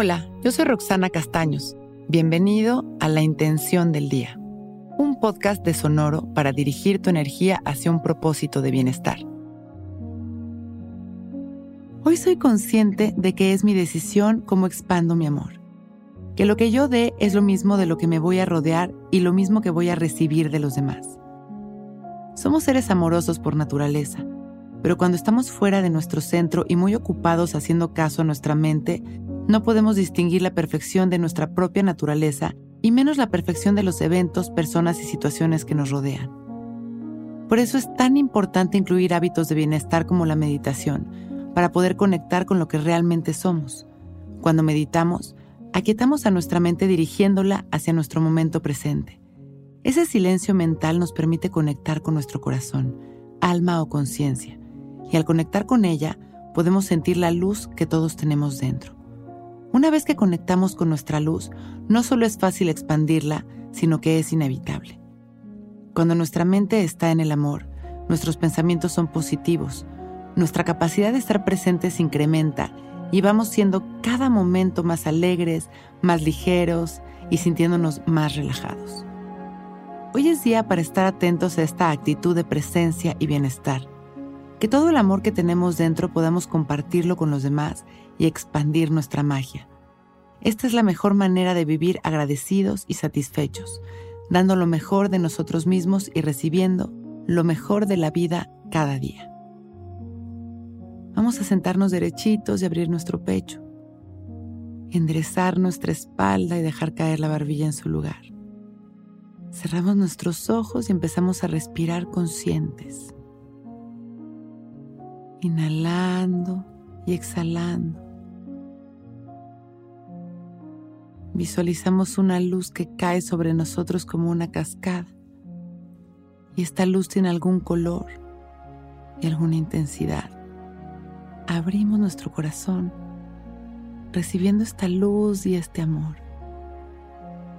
Hola, yo soy Roxana Castaños. Bienvenido a La Intención del Día, un podcast de Sonoro para dirigir tu energía hacia un propósito de bienestar. Hoy soy consciente de que es mi decisión cómo expando mi amor, que lo que yo dé es lo mismo de lo que me voy a rodear y lo mismo que voy a recibir de los demás. Somos seres amorosos por naturaleza, pero cuando estamos fuera de nuestro centro y muy ocupados haciendo caso a nuestra mente, no podemos distinguir la perfección de nuestra propia naturaleza y menos la perfección de los eventos, personas y situaciones que nos rodean. Por eso es tan importante incluir hábitos de bienestar como la meditación, para poder conectar con lo que realmente somos. Cuando meditamos, aquietamos a nuestra mente dirigiéndola hacia nuestro momento presente. Ese silencio mental nos permite conectar con nuestro corazón, alma o conciencia, y al conectar con ella podemos sentir la luz que todos tenemos dentro. Una vez que conectamos con nuestra luz, no solo es fácil expandirla, sino que es inevitable. Cuando nuestra mente está en el amor, nuestros pensamientos son positivos, nuestra capacidad de estar presentes incrementa y vamos siendo cada momento más alegres, más ligeros y sintiéndonos más relajados. Hoy es día para estar atentos a esta actitud de presencia y bienestar. Que todo el amor que tenemos dentro podamos compartirlo con los demás y expandir nuestra magia. Esta es la mejor manera de vivir agradecidos y satisfechos, dando lo mejor de nosotros mismos y recibiendo lo mejor de la vida cada día. Vamos a sentarnos derechitos y abrir nuestro pecho, enderezar nuestra espalda y dejar caer la barbilla en su lugar. Cerramos nuestros ojos y empezamos a respirar conscientes. Inhalando y exhalando. Visualizamos una luz que cae sobre nosotros como una cascada. Y esta luz tiene algún color y alguna intensidad. Abrimos nuestro corazón recibiendo esta luz y este amor.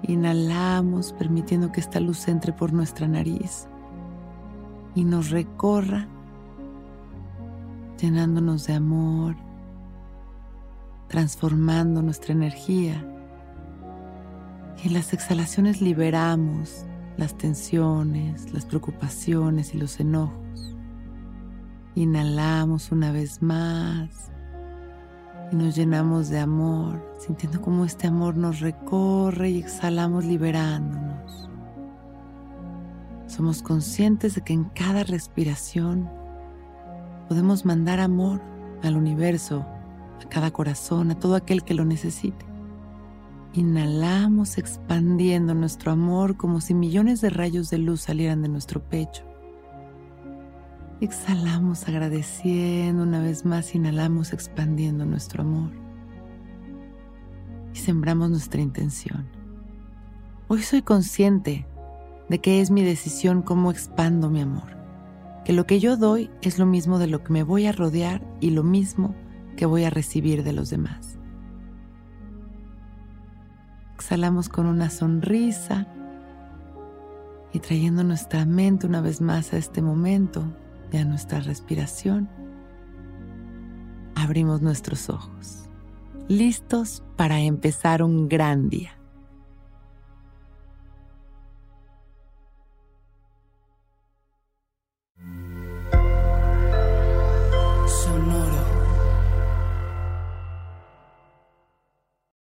Inhalamos permitiendo que esta luz entre por nuestra nariz y nos recorra llenándonos de amor, transformando nuestra energía en las exhalaciones liberamos las tensiones, las preocupaciones y los enojos. Inhalamos una vez más y nos llenamos de amor, sintiendo cómo este amor nos recorre y exhalamos liberándonos. Somos conscientes de que en cada respiración podemos mandar amor al universo, a cada corazón, a todo aquel que lo necesite. Inhalamos expandiendo nuestro amor como si millones de rayos de luz salieran de nuestro pecho. Exhalamos agradeciendo una vez más, inhalamos expandiendo nuestro amor. Y sembramos nuestra intención. Hoy soy consciente de que es mi decisión cómo expando mi amor. Que lo que yo doy es lo mismo de lo que me voy a rodear y lo mismo que voy a recibir de los demás. Exhalamos con una sonrisa y trayendo nuestra mente una vez más a este momento y a nuestra respiración, abrimos nuestros ojos, listos para empezar un gran día.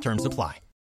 Terms apply.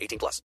18 plus.